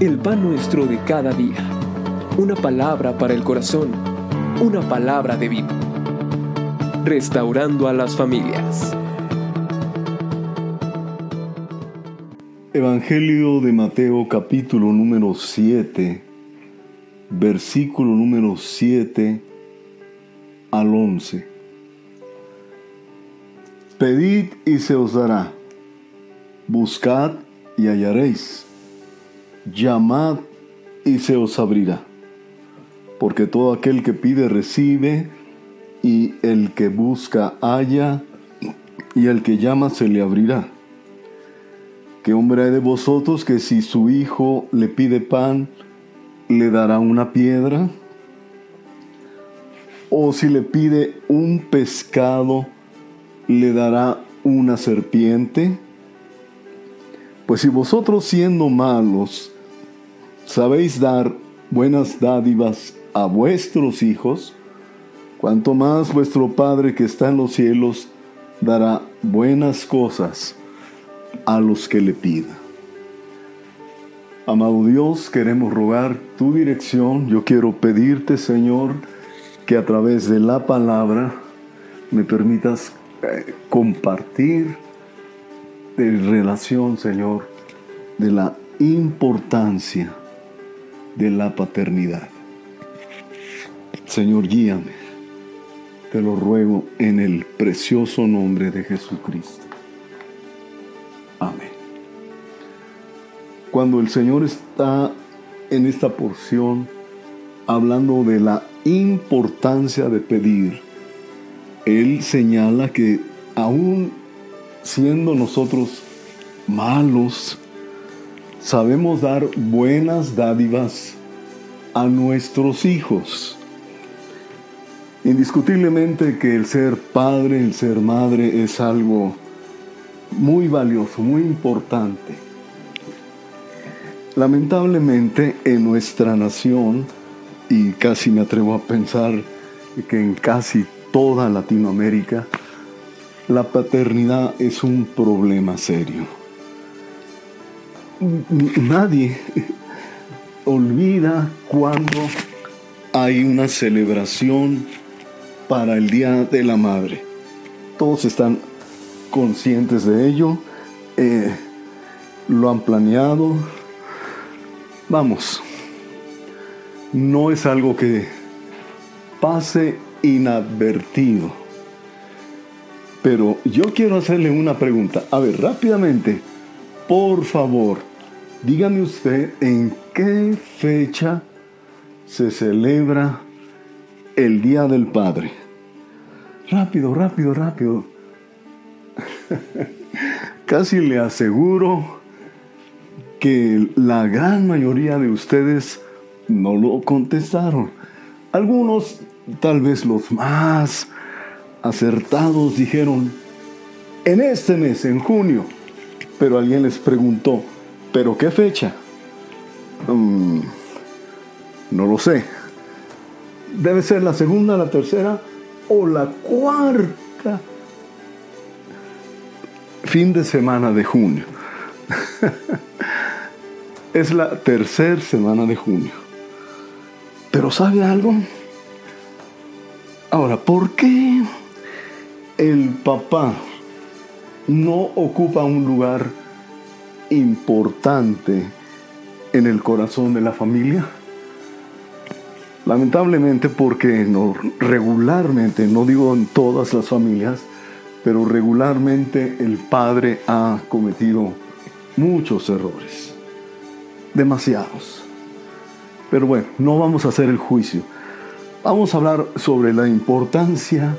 el pan nuestro de cada día. Una palabra para el corazón, una palabra de vida. Restaurando a las familias. Evangelio de Mateo capítulo número 7, versículo número 7 al 11. Pedid y se os dará, buscad y hallaréis, llamad y se os abrirá, porque todo aquel que pide recibe, y el que busca halla, y el que llama se le abrirá. ¿Qué hombre hay de vosotros que si su hijo le pide pan, le dará una piedra? ¿O si le pide un pescado, le dará una serpiente? Pues si vosotros siendo malos sabéis dar buenas dádivas a vuestros hijos, cuanto más vuestro Padre que está en los cielos dará buenas cosas a los que le pida. Amado Dios, queremos rogar tu dirección. Yo quiero pedirte, Señor, que a través de la palabra me permitas eh, compartir de relación, Señor, de la importancia de la paternidad. Señor, guíame. Te lo ruego en el precioso nombre de Jesucristo. Amén. Cuando el Señor está en esta porción hablando de la importancia de pedir, Él señala que aún siendo nosotros malos, sabemos dar buenas dádivas a nuestros hijos. Indiscutiblemente que el ser padre, el ser madre es algo muy valioso, muy importante. Lamentablemente en nuestra nación, y casi me atrevo a pensar que en casi toda Latinoamérica, la paternidad es un problema serio. Nadie olvida cuando hay una celebración para el Día de la Madre. Todos están conscientes de ello, eh, lo han planeado. Vamos, no es algo que pase inadvertido pero yo quiero hacerle una pregunta. A ver, rápidamente, por favor, dígame usted en qué fecha se celebra el Día del Padre. Rápido, rápido, rápido. Casi le aseguro que la gran mayoría de ustedes no lo contestaron. Algunos, tal vez los más acertados dijeron, en este mes, en junio, pero alguien les preguntó, ¿pero qué fecha? Mm, no lo sé. Debe ser la segunda, la tercera o la cuarta fin de semana de junio. es la tercera semana de junio. Pero ¿sabe algo? Ahora, ¿por qué el papá no ocupa un lugar importante en el corazón de la familia? Lamentablemente porque regularmente, no digo en todas las familias, pero regularmente el padre ha cometido muchos errores, demasiados. Pero bueno, no vamos a hacer el juicio. Vamos a hablar sobre la importancia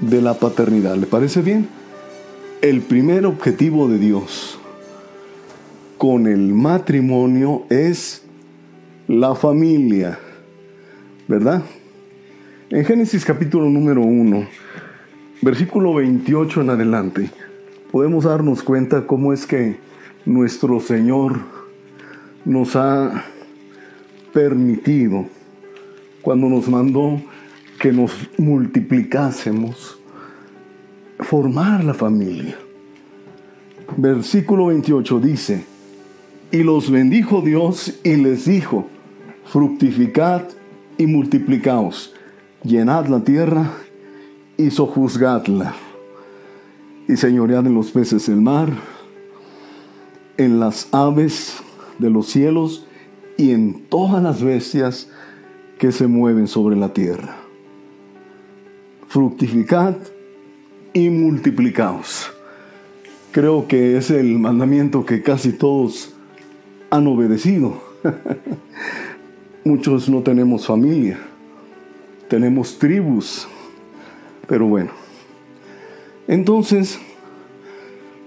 de la paternidad. ¿Le parece bien? El primer objetivo de Dios con el matrimonio es la familia, ¿verdad? En Génesis capítulo número 1, versículo 28 en adelante, podemos darnos cuenta cómo es que nuestro Señor nos ha permitido, cuando nos mandó que nos multiplicásemos, formar la familia. Versículo 28 dice, Y los bendijo Dios y les dijo, fructificad y multiplicaos, llenad la tierra y sojuzgadla, y señoread en los peces del mar, en las aves de los cielos y en todas las bestias que se mueven sobre la tierra. Fructificad y multiplicaos. Creo que es el mandamiento que casi todos han obedecido. Muchos no tenemos familia, tenemos tribus, pero bueno. Entonces,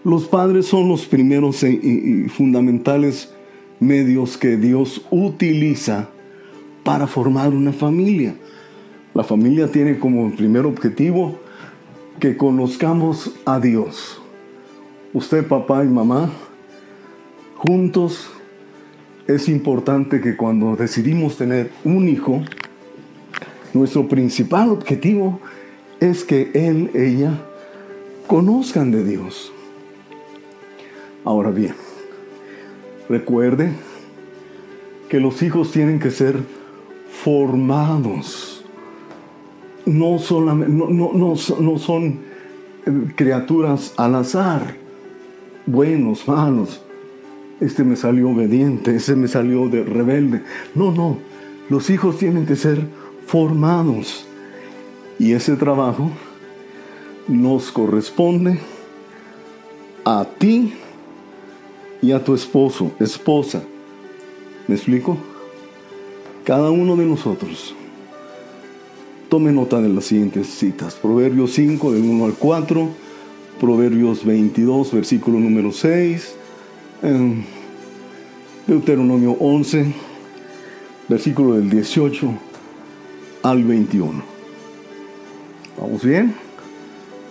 los padres son los primeros y fundamentales medios que Dios utiliza para formar una familia. La familia tiene como primer objetivo que conozcamos a Dios. Usted, papá y mamá, juntos, es importante que cuando decidimos tener un hijo, nuestro principal objetivo es que él, ella, conozcan de Dios. Ahora bien, recuerde que los hijos tienen que ser formados. No, solamente, no, no, no, son eh, criaturas al azar, buenos, malos. Este me salió obediente, ese me salió de rebelde. No, no. Los hijos tienen que ser formados. Y ese trabajo nos corresponde a ti y a tu esposo, esposa. ¿Me explico? Cada uno de nosotros. Tome nota de las siguientes citas. Proverbios 5, del 1 al 4. Proverbios 22, versículo número 6. Deuteronomio 11, versículo del 18 al 21. ¿Vamos bien?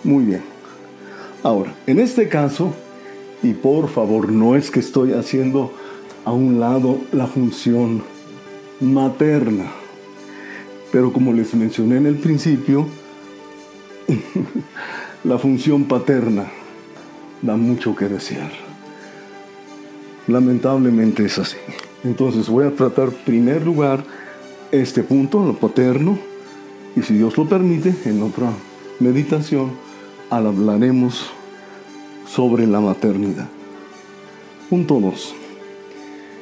Muy bien. Ahora, en este caso, y por favor, no es que estoy haciendo a un lado la función materna. Pero como les mencioné en el principio, la función paterna da mucho que desear. Lamentablemente es así. Entonces voy a tratar en primer lugar este punto, lo paterno, y si Dios lo permite, en otra meditación hablaremos sobre la maternidad. Punto 2.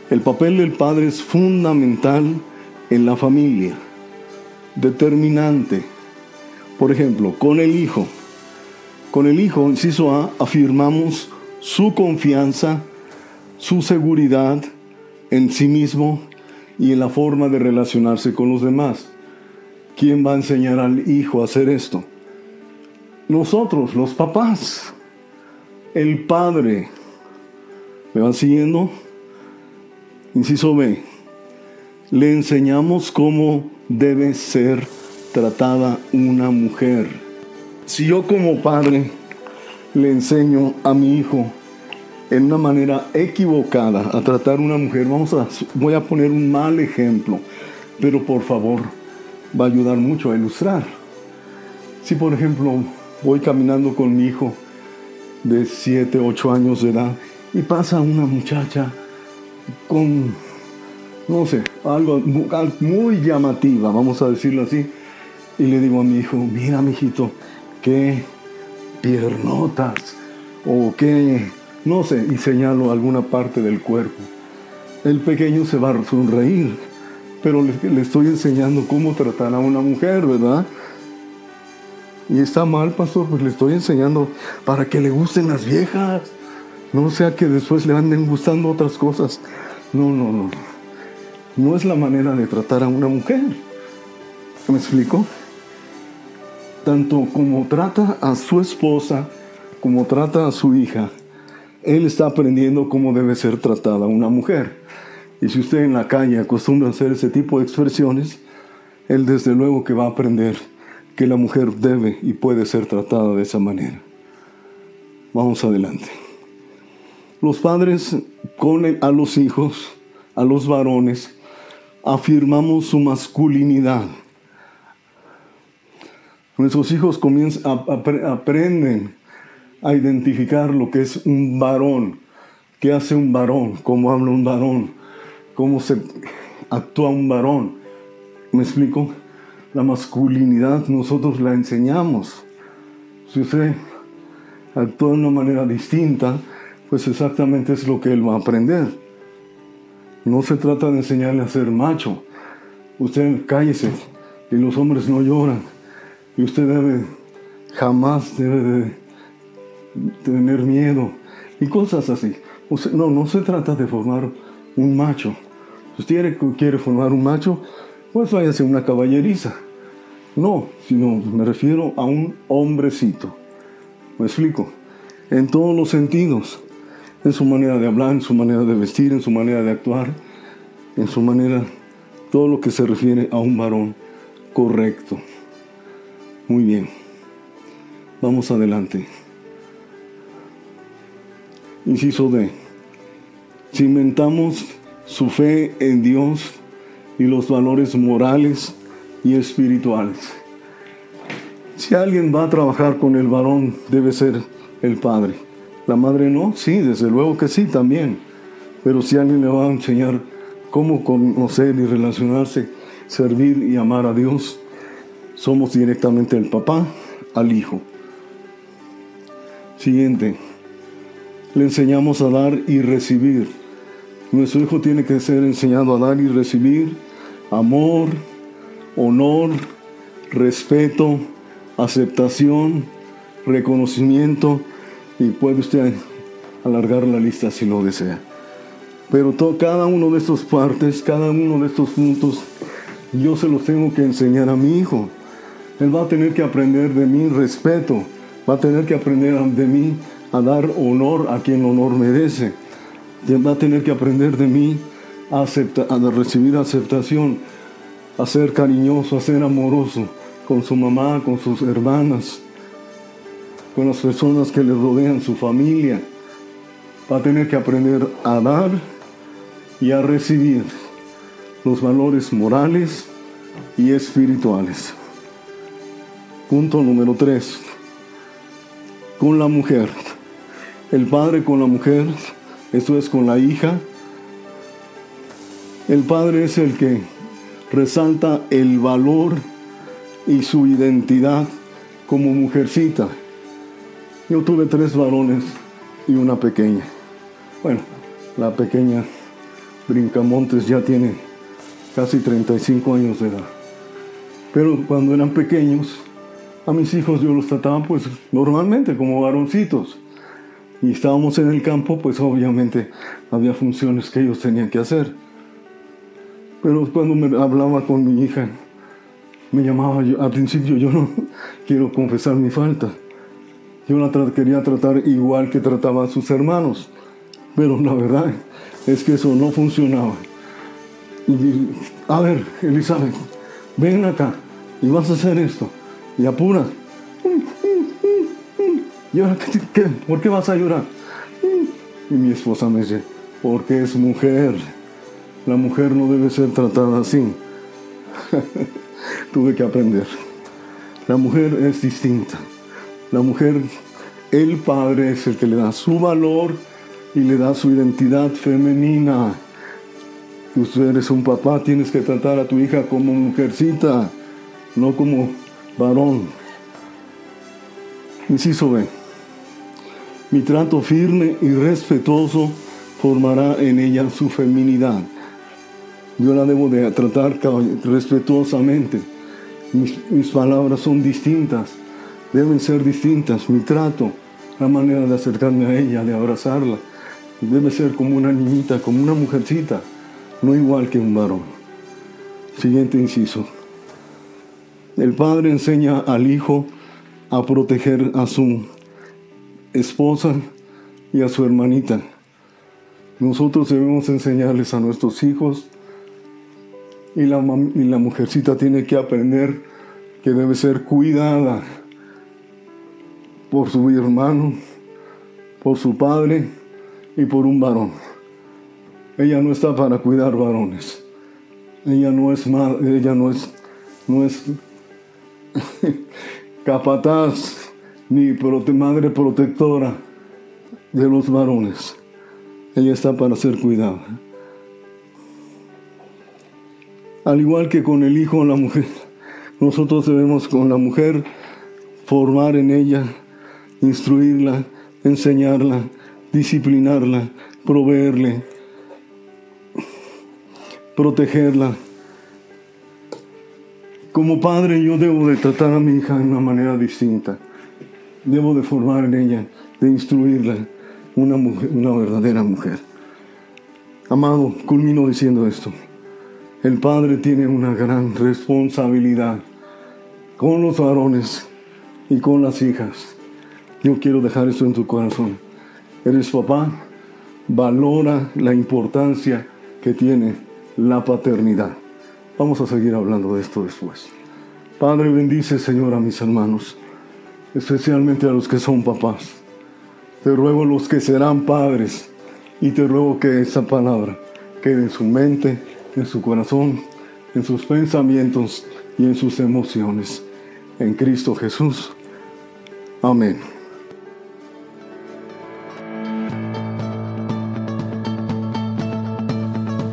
El papel del padre es fundamental en la familia, determinante. Por ejemplo, con el hijo. Con el hijo, inciso A, afirmamos su confianza, su seguridad en sí mismo y en la forma de relacionarse con los demás. ¿Quién va a enseñar al hijo a hacer esto? Nosotros, los papás el Padre. ¿Me van siguiendo? Inciso B. Le enseñamos cómo debe ser tratada una mujer. Si yo como padre le enseño a mi hijo en una manera equivocada a tratar una mujer, vamos a, voy a poner un mal ejemplo, pero por favor va a ayudar mucho a ilustrar. Si por ejemplo voy caminando con mi hijo de 7, 8 años de edad y pasa una muchacha con, no sé, algo muy llamativa, vamos a decirlo así, y le digo a mi hijo, mira, mijito, qué piernotas, o qué, no sé, y señalo alguna parte del cuerpo. El pequeño se va a sonreír, pero le, le estoy enseñando cómo tratar a una mujer, ¿verdad? Y está mal, pastor, pues le estoy enseñando para que le gusten las viejas. No sea que después le anden gustando otras cosas. No, no, no. No es la manera de tratar a una mujer. ¿Me explico? Tanto como trata a su esposa, como trata a su hija, él está aprendiendo cómo debe ser tratada una mujer. Y si usted en la calle acostumbra a hacer ese tipo de expresiones, él desde luego que va a aprender que la mujer debe y puede ser tratada de esa manera. Vamos adelante. Los padres con a los hijos, a los varones, afirmamos su masculinidad. Nuestros hijos comienzan, aprenden a identificar lo que es un varón, qué hace un varón, cómo habla un varón, cómo se actúa un varón. ¿Me explico? La masculinidad nosotros la enseñamos. Si usted actúa de una manera distinta, pues exactamente es lo que él va a aprender. No se trata de enseñarle a ser macho. Usted cállese y los hombres no lloran. Y usted debe, jamás debe de tener miedo y cosas así. no, no se trata de formar un macho. Si usted quiere, formar un macho, pues váyase a una caballeriza. No, sino me refiero a un hombrecito. ¿Me explico? En todos los sentidos. En su manera de hablar, en su manera de vestir, en su manera de actuar, en su manera, todo lo que se refiere a un varón correcto. Muy bien. Vamos adelante. Inciso D. Cimentamos su fe en Dios y los valores morales y espirituales. Si alguien va a trabajar con el varón, debe ser el padre. La madre no, sí, desde luego que sí, también. Pero si alguien le va a enseñar cómo conocer y relacionarse, servir y amar a Dios, somos directamente el papá al hijo. Siguiente, le enseñamos a dar y recibir. Nuestro hijo tiene que ser enseñado a dar y recibir amor, honor, respeto, aceptación, reconocimiento y puede usted alargar la lista si lo desea. Pero cada uno de estos partes, cada uno de estos puntos, yo se los tengo que enseñar a mi hijo. Él va a tener que aprender de mí respeto, va a tener que aprender de mí a dar honor a quien honor merece va a tener que aprender de mí a, a recibir aceptación, a ser cariñoso, a ser amoroso con su mamá, con sus hermanas, con las personas que le rodean, su familia. Va a tener que aprender a dar y a recibir los valores morales y espirituales. Punto número tres. Con la mujer. El padre con la mujer esto es con la hija. El padre es el que resalta el valor y su identidad como mujercita. Yo tuve tres varones y una pequeña. Bueno, la pequeña Brincamontes ya tiene casi 35 años de edad. Pero cuando eran pequeños, a mis hijos yo los trataba pues normalmente como varoncitos y estábamos en el campo, pues obviamente había funciones que ellos tenían que hacer. Pero cuando me hablaba con mi hija, me llamaba, yo, al principio yo no quiero confesar mi falta. Yo la quería tratar igual que trataba a sus hermanos, pero la verdad es que eso no funcionaba. Y, a ver, Elizabeth, ven acá y vas a hacer esto. Y apura, por qué vas a llorar? Y mi esposa me dice, porque es mujer. La mujer no debe ser tratada así. Tuve que aprender. La mujer es distinta. La mujer, el padre es el que le da su valor y le da su identidad femenina. Tú eres un papá, tienes que tratar a tu hija como mujercita, no como varón. Inciso B. Mi trato firme y respetuoso formará en ella su feminidad. Yo la debo de tratar respetuosamente. Mis, palabras son distintas, deben ser distintas. Mi trato, la manera de acercarme a ella, de abrazarla, debe ser como una niñita, como una mujercita, no igual que un varón. Siguiente inciso. El padre enseña al hijo a proteger a su esposa y a su hermanita. Nosotros debemos enseñarles a nuestros hijos y la, y la mujercita tiene que aprender que debe ser cuidada por su hermano, por su padre y por un varón. Ella no está para cuidar varones. Ella no es ella no es no es capataz ni madre protectora de los varones. ella está para ser cuidada. Al igual que con el hijo o la mujer, nosotros debemos con la mujer formar en ella, instruirla, enseñarla, disciplinarla, proveerle, protegerla. Como padre yo debo de tratar a mi hija de una manera distinta. Debo de formar en ella, de instruirla, una, mujer, una verdadera mujer. Amado, culmino diciendo esto. El padre tiene una gran responsabilidad con los varones y con las hijas. Yo quiero dejar esto en tu corazón. Eres papá, valora la importancia que tiene la paternidad. Vamos a seguir hablando de esto después. Padre, bendice, Señor, a mis hermanos, especialmente a los que son papás. Te ruego los que serán padres y te ruego que esa palabra quede en su mente, en su corazón, en sus pensamientos y en sus emociones. En Cristo Jesús. Amén.